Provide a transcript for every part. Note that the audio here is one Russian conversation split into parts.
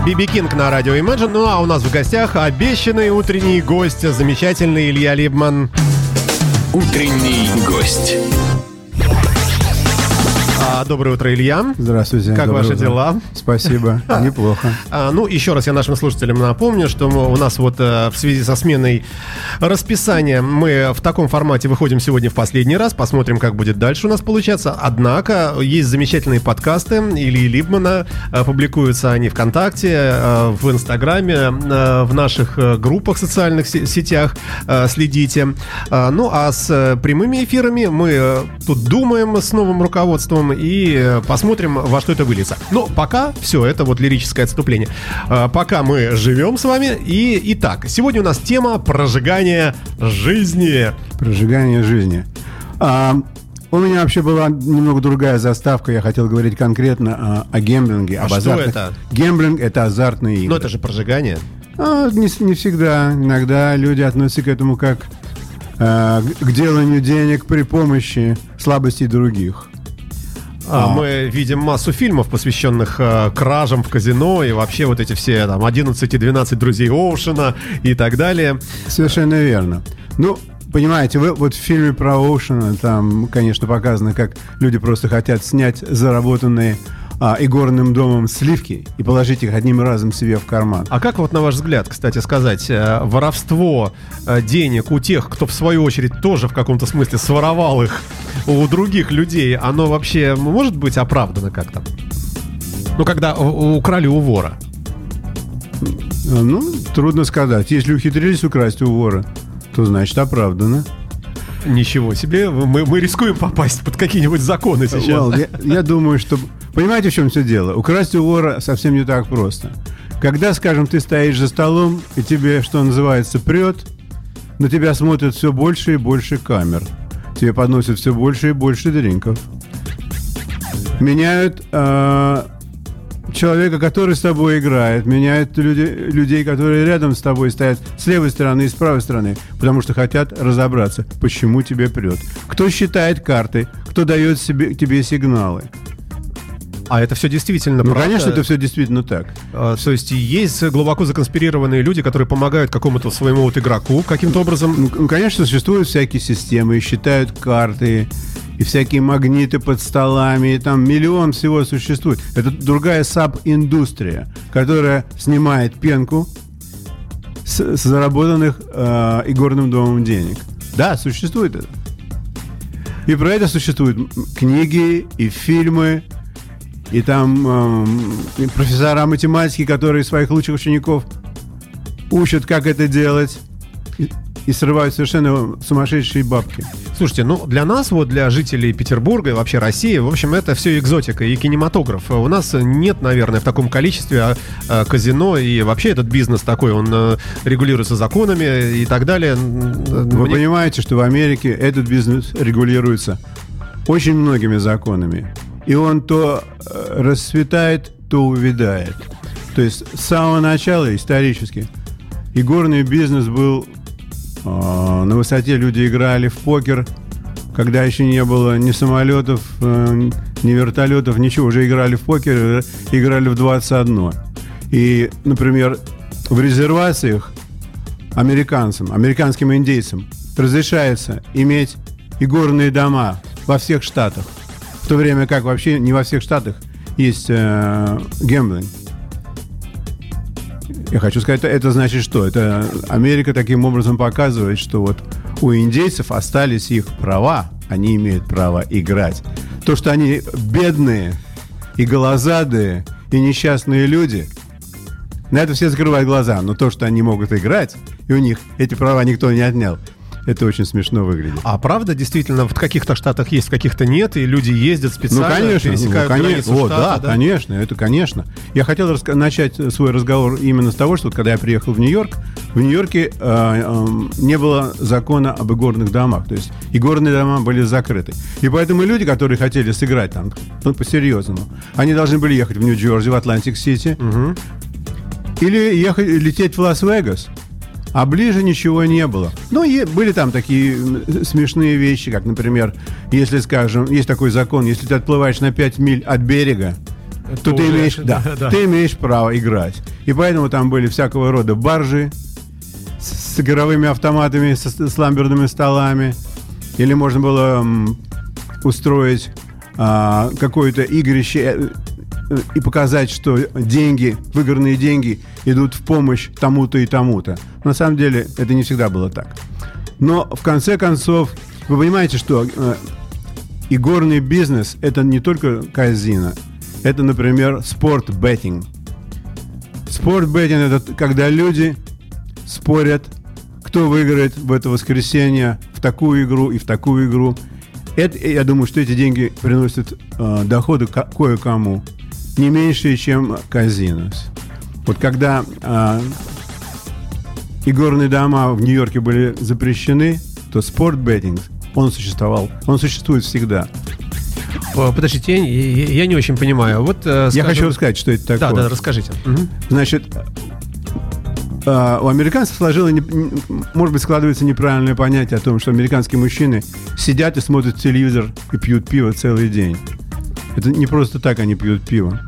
Биби Кинг на радио Imagine. Ну а у нас в гостях обещанный утренний гость, замечательный Илья Либман. Утренний гость. А, доброе утро, Илья. Здравствуйте. Как ваши утро. дела? Спасибо. Неплохо. А, ну, еще раз я нашим слушателям напомню, что мы- у нас вот э, в связи со сменой расписания мы в таком формате выходим сегодня в последний раз. Посмотрим, как будет дальше у нас получаться. Однако есть замечательные подкасты Ильи Либмана. Э, Публикуются они ВКонтакте, э, в Инстаграме, э, в наших группах социальных се- сетях. Э, Следите. А, Ну, а с прямыми эфирами мы тут думаем с новым руководством и э, посмотрим, во что это выльется. Но пока все, это вот лирическое отступление. А, Пока мы живем с вами. И итак, сегодня у нас тема прожигания жизни. Прожигание жизни. А, у меня вообще была немного другая заставка. Я хотел говорить конкретно а, о гемблинге. А об что азартных- это? Гемблинг – это азартные игры. Но это же прожигание. А, не, не всегда. Иногда люди относятся к этому как к- к деланию денег при помощи слабостей других. А, Мы видим массу фильмов, посвященных э, кражам в казино и вообще вот эти все там 11 и 12 друзей Оушена и так далее. Совершенно верно. Ну, понимаете, вы, вот в фильме про Оушена там, конечно, показано, как люди просто хотят снять заработанные а, игорным домом сливки и положить их одним разом себе в карман. А как вот на ваш взгляд, кстати сказать, э, воровство э, денег у тех, кто в свою очередь тоже в каком-то смысле своровал их у других людей, оно вообще может быть оправдано как-то? Ну, когда украли у вора. А, Ну, трудно сказать. Если ухитрились украсть у вора, то значит оправдано. Ничего себе, мы, мы рискуем попасть под какие-нибудь законы сейчас. Well, я, я думаю, что... Понимаете, в чем все дело? Украсть у вора совсем не так просто. Когда, скажем, ты стоишь за столом, и тебе, что называется, прет, на тебя смотрят все больше и больше камер. Тебе подносят все больше и больше дринков. Меняют э, человека, который с тобой играет, меняют люди, людей, которые рядом с тобой стоят с левой стороны и с правой стороны, потому что хотят разобраться, почему тебе прет. Кто считает карты, кто дает себе, тебе сигналы. А это все действительно Ну, правда? конечно, это все действительно так. А, То есть есть глубоко законспирированные люди, которые помогают какому-то своему вот игроку каким-то образом. Ну, конечно, существуют всякие системы, считают карты, и всякие магниты под столами, и там миллион всего существует. Это другая саб-индустрия, которая снимает пенку с, с заработанных э, игорным домом денег. Да, существует это. И про это существуют книги и фильмы, и там и профессора математики, которые своих лучших учеников учат, как это делать, и, и срывают совершенно сумасшедшие бабки. Слушайте, ну для нас, вот для жителей Петербурга и вообще России, в общем, это все экзотика и кинематограф. У нас нет, наверное, в таком количестве а, а, казино и вообще этот бизнес такой, он э, регулируется законами и так далее. Вы Мне- понимаете, что в Америке этот бизнес регулируется очень многими законами. И он то э, расцветает, то увядает. То есть с самого начала исторически игорный бизнес был э, на высоте. Люди играли в покер, когда еще не было ни самолетов, э, ни вертолетов, ничего. Уже играли в покер, играли в 21. И, например, в резервациях американцам, американским индейцам разрешается иметь игорные дома во всех штатах, то время как вообще не во всех штатах есть э, гэмблинг. Я хочу сказать, это значит что? Это Америка таким образом показывает, что вот у индейцев остались их права, они имеют право играть. То, что они бедные и голозадые и несчастные люди, на это все закрывают глаза. Но то, что они могут играть, и у них эти права никто не отнял, это очень смешно выглядит. А правда, действительно, в каких-то штатах есть, в каких-то нет, и люди ездят Ну, специально, конечно, ну, конечно. О, штата, да, конечно, это конечно. Я хотел начать свой разговор именно с того, что вот когда я приехал в Нью-Йорк, в Нью-Йорке э, э, не было закона об игорных домах, то есть игорные дома были закрыты. И поэтому люди, которые хотели сыграть там, ну, по-серьезному, они должны были ехать в Нью-Джерси, в Атлантик-Сити, или ехать, лететь в Лас-Вегас. А ближе ничего не было. Ну, и были там такие смешные вещи, как, например, если, скажем, есть такой закон, если ты отплываешь на 5 миль от берега, то ты уже- имеешь, да, да. ты имеешь право играть. И поэтому там были всякого рода баржи с, с игровыми автоматами, со- с, ламберными столами. Или можно было м, устроить а, какое-то игрище э, и показать, что деньги, выигранные деньги идут в помощь тому-то и тому-то. На самом деле это не всегда было так. Но в конце концов, вы понимаете, что э, игорный бизнес это не только казино, это, например, спорт-беттинг. Спорт-беттинг это когда люди спорят, кто выиграет в это воскресенье в такую игру и в такую игру. Это, я думаю, что эти деньги приносят э, доходы ко- кое-кому не меньше, чем казино. Вот когда э, игорные дома в Нью-Йорке были запрещены, то спорт-беттинг, он существовал, он существует всегда. Э, Подождите, я, я- я не очень понимаю. Вот, э, Я скажем- хочу рассказать, что это Да, такое. да, расскажите. Мгм. Значит, э, у американцев сложилось, может быть, складывается неправильное понятие о том, что американские мужчины сидят и смотрят телевизор и пьют пиво целый день. Это не просто так они пьют пиво.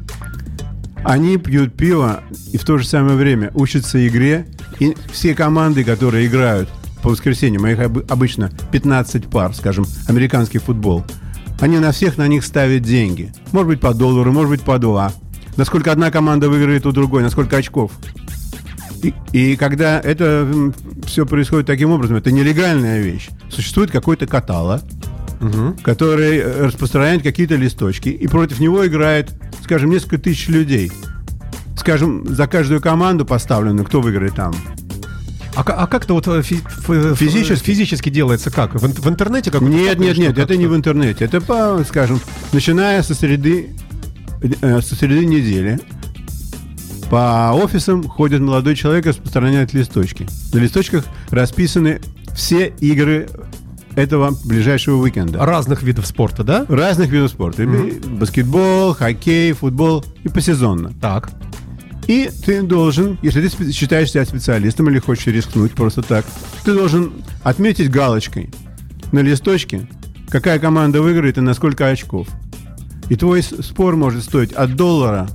Они пьют пиво и в то же самое время учатся игре. И все команды, которые играют по воскресеньям, а их обы- обычно 15 пар, скажем, американский футбол, они на всех на них ставят деньги. Может быть, по доллару, может быть, по два. Насколько одна команда выиграет у другой, насколько очков. И, и когда это все происходит таким образом, это нелегальная вещь. Существует какой-то каталог, который э, распространяет какие-то листочки, и против него играет, скажем, несколько тысяч людей. Скажем, за каждую команду поставлено, кто выиграет там. А, а как-то вот э, фи- ф- Физически? физически делается как? В, в интернете как? Нет, нет, нет, это не в интернете. Это, по, скажем, начиная со среды, э, со среды недели, по офисам ходит молодой человек и распространяет листочки. На листочках расписаны все игры этого ближайшего уикенда. Разных видов спорта, да? Разных видов спорта. И Баскетбол, хоккей, футбол и посезонно. Так. И ты должен, если ты считаешь себя специалистом или хочешь рискнуть просто так, ты должен отметить галочкой на листочке, какая команда выиграет и на сколько очков. И твой спор может стоить от доллара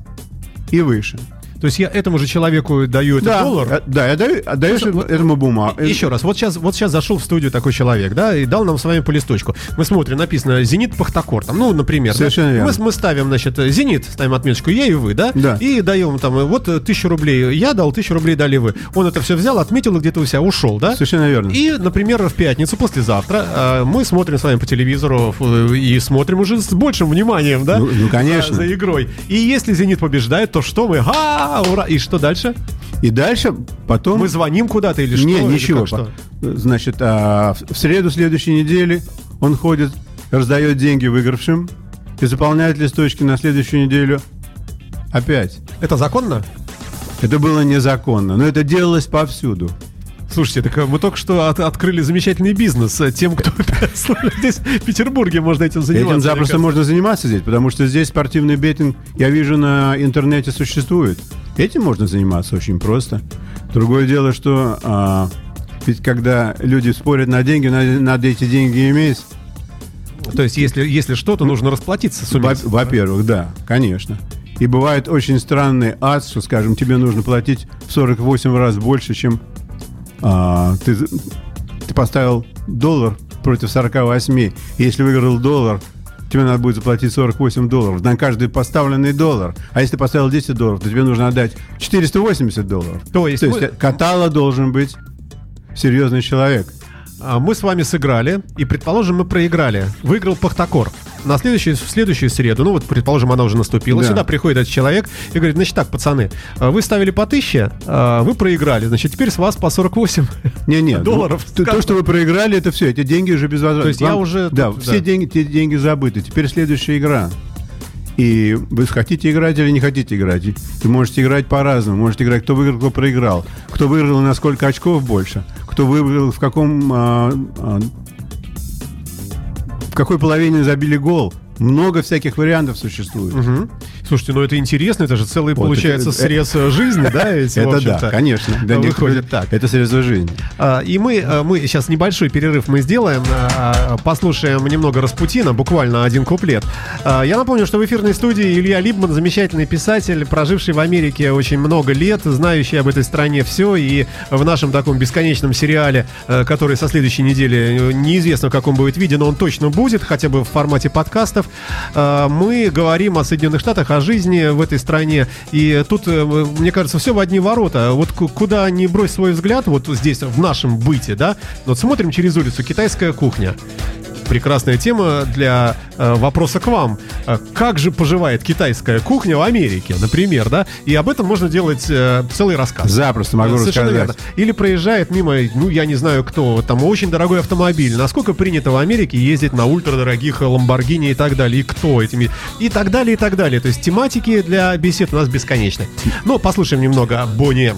и выше. То есть я этому же человеку даю этот да, доллар? э, да, я даю, Слушай, вот- этому бумагу. Еще раз, вот сейчас, вот сейчас зашел в студию такой человек, да, и дал нам с вами по листочку. Мы смотрим, написано «Зенит Пахтакор», там, ну, например. да. Совершенно верно. Мы, мы ставим, значит, «Зенит», ставим отметочку «Я» и «Вы», да? Да. И даем там, э, вот э, тысячу рублей я дал, тысячу рублей дали вы. Он это все взял, отметил и где-то у себя ушел, да? Совершенно верно. И, например, в пятницу, послезавтра, э, мы смотрим с вами по телевизору э, и смотрим уже с большим вниманием, да? Ну- ну, конечно. За, за игрой. И если «Зенит» побеждает, то что мы? Ха, ура! И что дальше? И дальше потом... Мы звоним куда-то или что? Не, Или ничего. что? Значит, а, в среду следующей недели он ходит, раздает деньги выигравшим и заполняет листочки на следующую неделю опять. Это законно? Это было незаконно, но это делалось повсюду. Слушайте, так э, мы только что от- открыли замечательный бизнес. э, Тем, кто здесь в Петербурге можно этим заниматься. Этим запросто можно заниматься здесь, потому что здесь спортивный беттинг, я вижу, на интернете существует. Этим можно заниматься очень просто. Другое дело, что а, ведь когда люди спорят на деньги, надо, надо эти деньги иметь. То есть, если, если что, то нужно расплатиться с Во- Во-первых, да, конечно. И бывает очень странный ад, что, скажем, тебе нужно платить в 48 раз больше, чем а, ты, ты поставил доллар против 48. И если выиграл доллар, тебе надо будет заплатить 48 долларов на каждый поставленный доллар. А если ты поставил 10 долларов, то тебе нужно отдать 480 долларов. То есть то есть мы- катала должен быть серьезный человек. А, Мы с вами сыграли, и, предположим, мы проиграли. Выиграл Пахтакор. На следующую, в следующую среду, ну вот, предположим, она уже наступила, Да. сюда приходит этот человек и говорит, значит так, пацаны, а, вы ставили по 1000, а, вы проиграли, значит, теперь с вас по 48. Не-не, ну, Долларов. то, то, что вы проиграли, это все. Эти деньги уже безвозвратно. То есть я уже Да, тут, все да. деньги, те деньги забыты. Теперь следующая игра. И вы хотите играть или не хотите играть. Вы можете играть по-разному. Можете играть, кто выиграл, кто проиграл. Кто выиграл на сколько очков больше. Кто выиграл, в каком... а, а, какой половине забили гол. Много всяких вариантов существует. Мгм. Слушайте, ну это интересно, это же целый, Вот, получается, это- срез э, жизни, да? ведь, Это да, конечно. Да, Выходит некоторые- так. Это средство жизни. А, И мы, а, мы сейчас небольшой перерыв мы сделаем, а, послушаем немного Распутина, буквально один куплет. А, Я напомню, что в эфирной студии Илья Либман, замечательный писатель, проживший в Америке очень много лет, знающий об этой стране все, и в нашем таком бесконечном сериале, э, который со следующей недели э, неизвестно в каком будет виде, но он точно будет, хотя бы в формате подкастов, мы говорим о Соединенных Штатах, о жизни в этой стране, и тут, э, мне кажется, все в одни ворота. Вот ку- куда ни брось свой взгляд, вот здесь, в нашем быте, да, вот смотрим через улицу, китайская кухня. Прекрасная тема для э, вопроса к вам. Э, Как же поживает китайская кухня в Америке, например, да? И об этом можно делать э, целый рассказ. Запросто могу Совершенно рассказать. верно. Или проезжает мимо, ну, я не знаю кто, там очень дорогой автомобиль. Насколько принято в Америке ездить на ультрадорогих Ламборгини и так далее, и кто этими, и так далее, и так далее. То есть тематики для бесед у нас бесконечны. Но послушаем немного о Бонни М.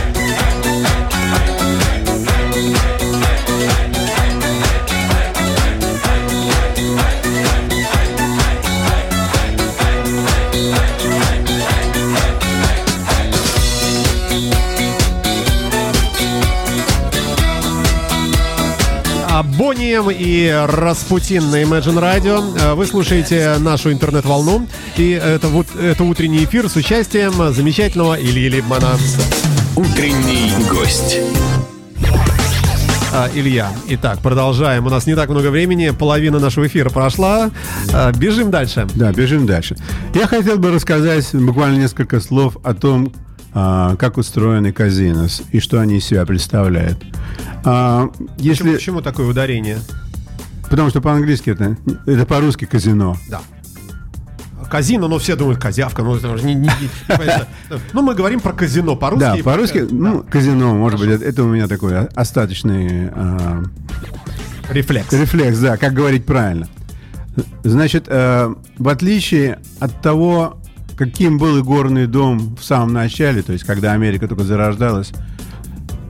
А Бонни М и Распутин на Imagine Radio. Э, Вы слушаете нашу интернет-волну. И это, вот, это утренний эфир с участием замечательного Ильи Либмана. Утренний гость. А, Илья, итак, продолжаем. У нас не так много времени, половина нашего эфира прошла. А, Бежим дальше. Да, бежим дальше. Я хотел бы рассказать буквально несколько слов о том, как устроены казино и что они из себя представляют. А, Почему, Если, почему такое ударение? потому что по-английски это, это по-русски казино. Да. Казино, но все думают козявка. Ну, это же не, не- не-. Ну, мы говорим про казино по-русски. Да, по-русски, про- ну, казино, может быть, это, у меня такой остаточный а, Рефлекс. рефлекс, да, как говорить правильно. Значит, э, в отличие от того, каким был игорный дом в самом начале, то есть когда Америка только зарождалась,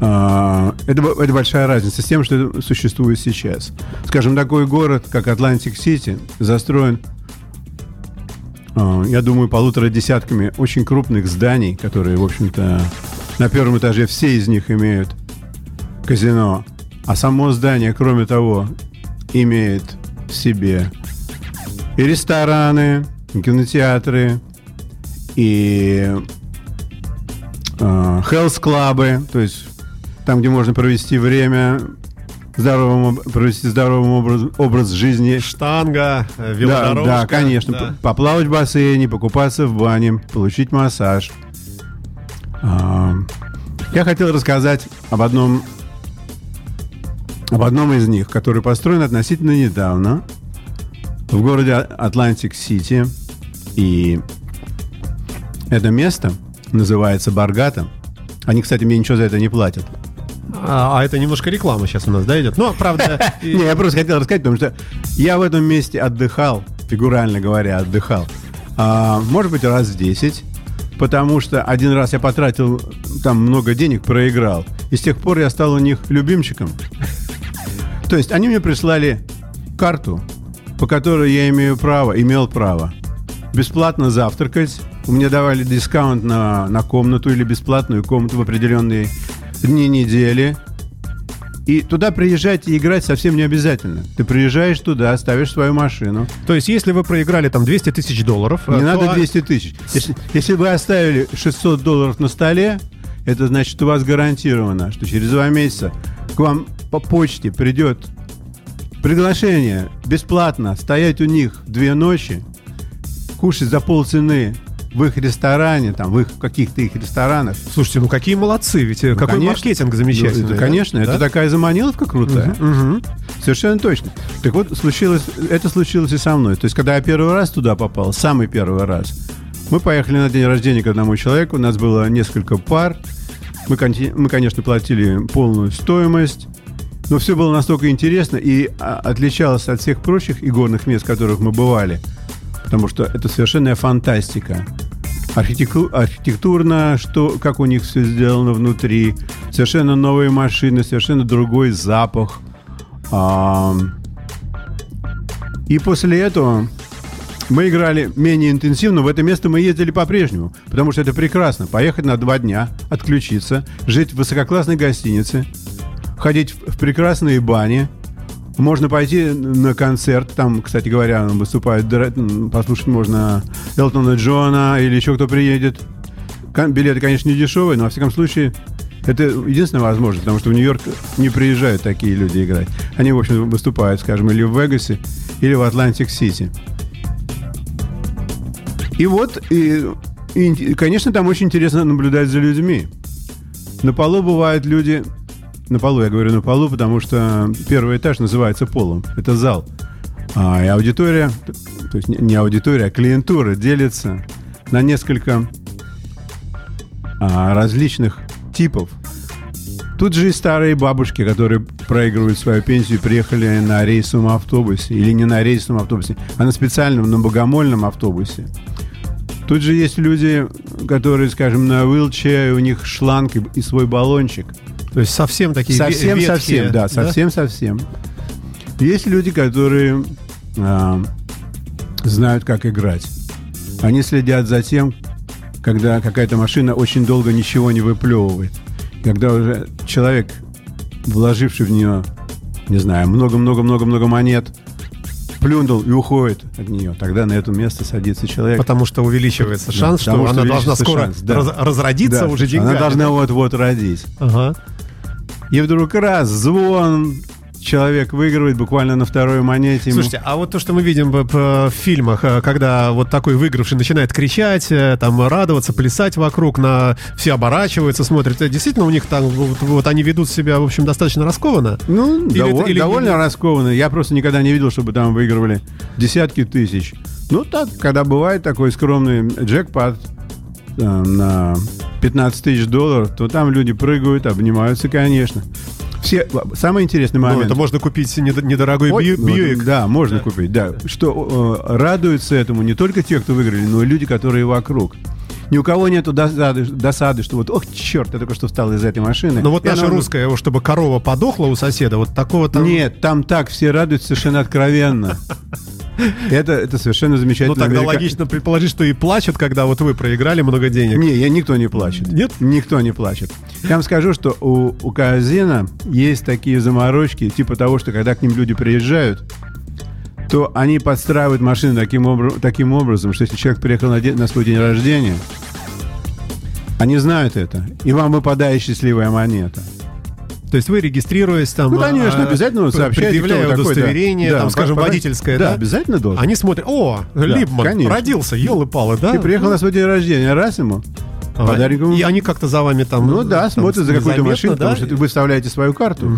э, это, это большая разница с тем, что существует сейчас. Скажем, такой город, как Атлантик-Сити, застроен, э, я думаю, полутора десятками очень крупных зданий, которые, в общем-то, на первом этаже все из них имеют казино. А само здание, кроме того, имеет в себе и рестораны, и кинотеатры, и э, хелс-клабы, то есть там, где можно провести время, здоровым, провести здоровым образ, образ жизни. Штанга, э, Да, велодорожка. да, конечно. да. Поплавать в бассейне, покупаться в бане, получить массаж. Я хотел рассказать об одном, об одном из них, который построен относительно недавно в городе Атлантик-Сити. И это место называется Borgata. Они, кстати, мне ничего за это не платят. А, а это немножко реклама сейчас у нас, да, идет? Ну, правда... Не, я просто хотел рассказать, потому что я в этом месте отдыхал, фигурально говоря, отдыхал. а, может быть, раз 10, потому что один раз я потратил там много денег, проиграл. И с тех пор я стал у них любимчиком. То есть они мне прислали карту, по которой я имею право, имел право бесплатно завтракать. Мне давали дискаунт на, на комнату или бесплатную комнату в определенные дни недели. И туда приезжать и играть совсем не обязательно. Ты приезжаешь туда, ставишь свою машину. То есть, если вы проиграли там 200 тысяч долларов... Не э, надо то- 200 тысяч. Если, если вы оставили 600 долларов на столе, это значит, у вас гарантировано, что через два месяца к вам по почте придет приглашение бесплатно стоять у них две ночи, кушать за полцены в их ресторане, там, в их каких-то их ресторанах. Слушайте, ну какие молодцы, ведь э, Ну, какой конечно. маркетинг замечательный. Ну, это, да? конечно, это Да? такая заманиловка крутая. Мгм. Совершенно точно. Так вот, случилось, это случилось и со мной. То есть, когда я первый раз туда попал, самый первый раз, мы поехали на день рождения к одному человеку, у нас было несколько пар, мы, мы конечно, платили полную стоимость, но все было настолько интересно и а, отличалось от всех прочих игорных мест, в которых мы бывали, потому что это совершенная фантастика. Архитекту- архитектурно, что, как у них все сделано внутри, совершенно новые машины, совершенно другой запах. Ам, И после этого мы играли менее интенсивно. В это место мы ездили по-прежнему, потому что это прекрасно. Поехать на два дня, отключиться, жить в высококлассной гостинице, ходить в прекрасные бани. Можно пойти на концерт. Там, кстати говоря, выступает, Дра- м, послушать можно Элтона Джона или еще кто приедет. Билеты, конечно, не дешевые, но, во всяком случае, это единственная возможность, потому что в Нью-Йорк не приезжают такие люди играть. Они, в общем, выступают, скажем, или в Вегасе, или в Атлантик-Сити. И вот, и, и, конечно, там очень интересно наблюдать за людьми. На полу бывают люди... На полу, я говорю на полу, потому что первый этаж называется полом. Это зал. А, и аудитория, то есть не- аудитория, а клиентура делится на несколько а, различных типов. Тут же и старые бабушки, которые проигрывают свою пенсию, приехали на рейсовом автобусе. Или не на рейсовом автобусе, а на специальном, на богомольном автобусе. Тут же есть люди, которые, скажем, на вилче, у них шланг и свой баллончик. То есть совсем такие Совсем, ветхие, совсем, да, совсем, совсем. Есть люди, которые а, знают, как играть. Они следят за тем, когда какая-то машина очень долго ничего не выплевывает. Когда уже человек, вложивший в нее, не знаю, много-много-много-много монет, плюнул и уходит от нее, тогда на это место садится человек. Потому что увеличивается Да, шанс, что потому что она должна скоро шанс, да. раз- разродиться Да, уже деньгами. Она должна вот-вот родить. Ага. И вдруг раз, звон, человек выигрывает буквально на второй монете. ему- Слушайте, а вот то, что мы видим в, в фильмах, э, когда вот такой выигравший начинает кричать, э, там радоваться, плясать вокруг, на все оборачиваются, смотрят, э, действительно у них там вот, вот они ведут себя, в общем, достаточно раскованно. Ну, Или дово- это- или- довольно раскованно. Я просто никогда не видел, чтобы там выигрывали десятки тысяч. Ну, так, когда бывает такой скромный джекпот на 15 тысяч долларов, то там люди прыгают, обнимаются, конечно. Все, самый интересный Ну, момент. это можно купить недо- недорогой Ой, Бью- ну, Бьюик. Да, можно купить, да. Что э, радуются этому не только те, кто выиграли, но и люди, которые вокруг. Ни у кого нету досады, досады, что вот, ох, черт, я только что встал из этой машины. Но Ну, вот И наша она- русская, чтобы корова подохла у соседа, вот такого там... Нет, там так все радуются совершенно откровенно. Это, это совершенно Ну, замечательно. тогда Америка- логично предположить, что и плачут, когда вот вы проиграли много денег. Не, я, никто не плачет. Нет? Никто не плачет. Я вам скажу, что у, у казино есть такие заморочки, типа того, что когда к ним люди приезжают, то они подстраивают машины таким, обра- таким образом, что если человек приехал на, день- на свой день рождения, они знают это, и вам выпадает счастливая монета. То есть вы регистрируясь там... Ну, конечно, а, обязательно сообщаете, предъявляя такой, да. удостоверение, Да, там, скажем, по- водительское, да, да? обязательно должен. Они смотрят, о, Либман конечно. родился, елы-палы, да? Ты приехал на свой день рождения, раз ему, А, Подаренькому. И они как-то за вами там... Ну да, там, смотрят за какую-то машину, да? потому что вы вставляете свою карту.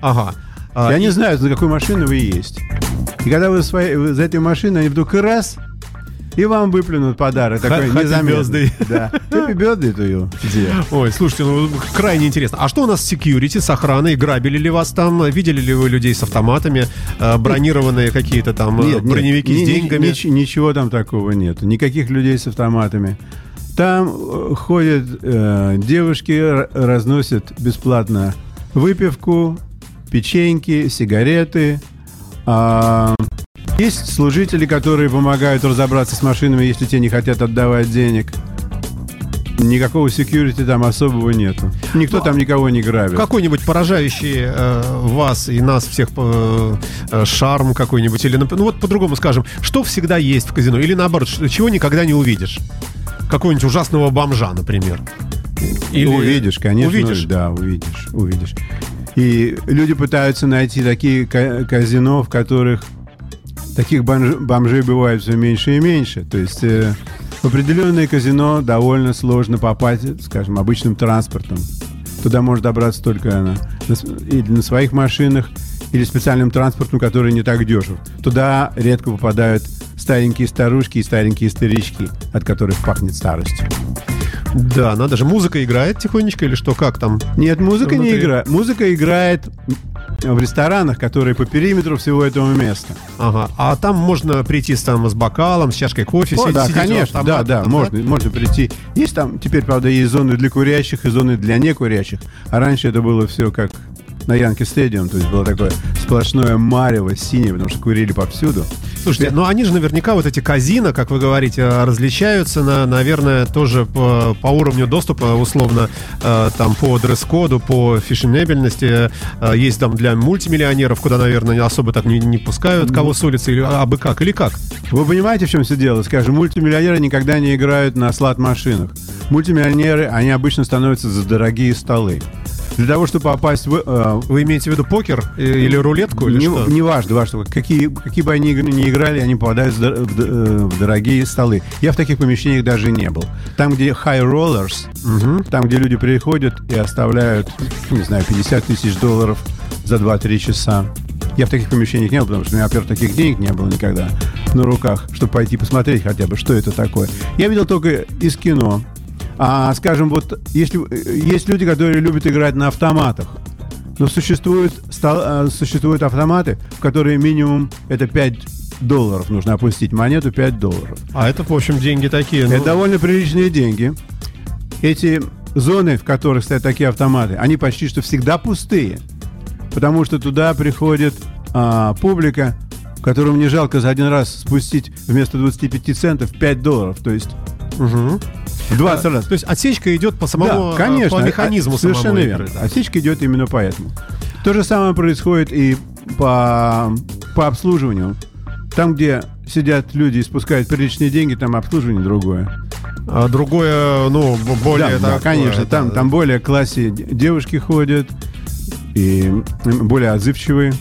Ага. А, И они и- знают, за какой машиной вы есть. И когда вы, своей- вы за этой машиной, они вдруг раз, и вам выплюнут подарок. Такой незаметный. Да. Happy birthday to you. Ой, слушайте, ну крайне интересно. А что у нас с security, с охраной? Грабили ли вас там? Видели ли вы людей с автоматами? Э, Бронированные какие-то там э, Нет, нет, броневики ни- с деньгами? нич- ничего там такого нет. Никаких людей с автоматами. Там э, ходят э, девушки, разносят бесплатно выпивку, печеньки, сигареты. А, есть служители, которые помогают разобраться с машинами, если те не хотят отдавать денег. Никакого секьюрити там особого нету. Никто там никого не грабит. Какой-нибудь поражающий э, вас и нас всех э, э, шарм какой-нибудь? Или, ну вот по-другому скажем, что всегда есть в казино? Или наоборот, чего никогда не увидишь? Какого-нибудь ужасного бомжа, например. Или... Увидишь, конечно. Увидишь? Да, увидишь, увидишь. И люди пытаются найти такие ка- казино, в которых таких бомж- бомжей бывает все меньше и меньше. То есть э, в определенное казино довольно сложно попасть, скажем, обычным транспортом. Туда может добраться только на, на или на своих машинах, или специальным транспортом, который не так дешев. Туда редко попадают старенькие старушки и старенькие старички, от которых пахнет старостью. Да, надо же. Музыка играет тихонечко или что? Как там? Нет, музыка не Внутри. играет. Музыка играет в ресторанах, которые по периметру всего этого места. Ага. А там можно прийти с, там, с бокалом, с чашкой кофе, О, сидеть- да, сидеть конечно, да, автомата да, там, можно, можно прийти. Есть там, теперь, правда, есть зоны для курящих и зоны для некурящих. А раньше это было все как на Янке Стадиум, то есть было такое сплошное марево синее, потому что курили повсюду. Слушайте, ну они же наверняка вот эти казино, как вы говорите, э, различаются, на, наверное, тоже по, по уровню доступа, условно, э, там по дресс-коду, по фешенебельности. Э, Есть там для мультимиллионеров, куда, наверное, особо так не, не пускают кого с улицы, или, а бы как, или как? Вы понимаете, в чем все дело? Скажем, мультимиллионеры никогда не играют на слот-машинах. Мультимиллионеры, они обычно становятся за дорогие столы. Для того, чтобы попасть в, э, Вы имеете в виду покер э, или рулетку, или не, что? не важно, важно, какие, какие бы они не играли, они попадают в, э, в дорогие столы. Я в таких помещениях даже не был. Там, где high rollers, там, где люди приходят и оставляют, не знаю, 50 тысяч долларов за 2-3 часа. Я в таких помещениях не был, потому что у меня, во-первых, таких денег не было никогда на руках, чтобы пойти посмотреть хотя бы, что это такое. Я видел только из кино. А, скажем, вот если э, есть люди, которые любят играть на автоматах, но существуют, стал- э, существуют автоматы, в которые минимум это 5 долларов нужно опустить монету 5 долларов. А это, в общем, деньги такие. ну, Это довольно приличные деньги. Эти зоны, в которых стоят такие автоматы, они почти что всегда пустые. Потому что туда приходит а, публика, которым не жалко за один раз спустить вместо 25 центов 5 долларов. То есть мгм. В 20 раз. То есть отсечка идет по самому, Да, э, конечно. по механизму А- Совершенно верно. да. Отсечка идет именно поэтому. То же самое происходит и по, по обслуживанию. Там, где сидят люди и спускают приличные деньги, там обслуживание другое. А другое, ну, более... да, да, такое, конечно. да. Там, там более классе девушки ходят и более отзывчивые.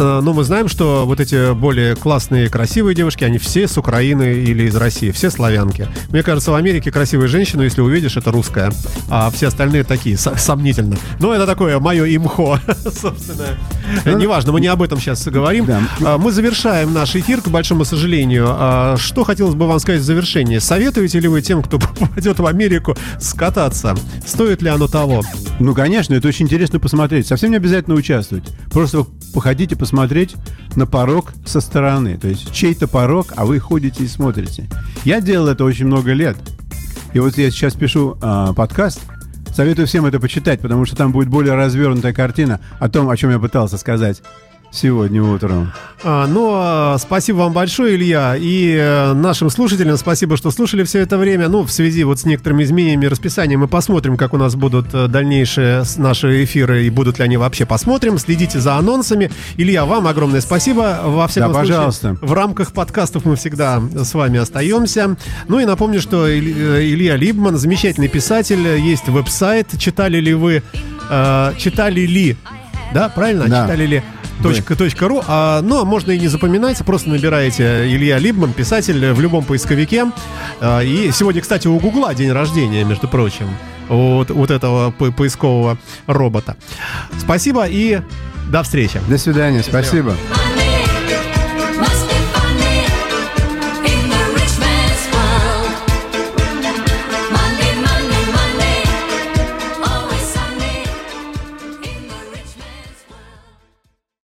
Э, Ну, мы знаем, что вот эти более классные, красивые девушки, они все с Украины или из России, все славянки. Мне кажется, в Америке красивая женщина, если увидишь, это русская, а все остальные такие, со- сомнительно. Но это такое мое имхо, собственно. Э, Неважно, мы не об этом сейчас говорим. Да. А, Мы завершаем наш эфир, к большому сожалению. Что хотелось бы вам сказать в завершении? Советуете ли вы тем, кто попадет в Америку, скататься? Стоит ли оно того? Ну, конечно, это очень интересно посмотреть. Совсем не обязательно участвовать. Просто походите посмотреть на порог со стороны. То есть чей-то порог, а вы ходите и смотрите. Я делал это очень много лет. И вот я сейчас пишу а, подкаст. Советую всем это почитать, потому что там будет более развернутая картина о том, о чем я пытался сказать сегодня утром. А, Ну, а, спасибо вам большое, Илья, и э, нашим слушателям спасибо, что слушали все это время. Ну, в связи вот с некоторыми изменениями расписания мы посмотрим, как у нас будут э, дальнейшие наши эфиры и будут ли они вообще. Посмотрим, следите за анонсами. Илья, вам огромное спасибо. Во всяком Да, случае, пожалуйста. в рамках подкастов мы всегда с вами остаемся. Ну и напомню, что э, Илья Либман, замечательный писатель, есть веб-сайт. Читали ли вы, э, читали ли Да, правильно? Да. Читали ли точка, точка ру. А, ну, а можно и не запоминать, просто набираете Илья Либман, писатель, в любом поисковике. А, и сегодня, кстати, у Гугла день рождения, между прочим. Вот, вот этого по- поискового робота. Спасибо и до встречи. До свидания, спасибо. My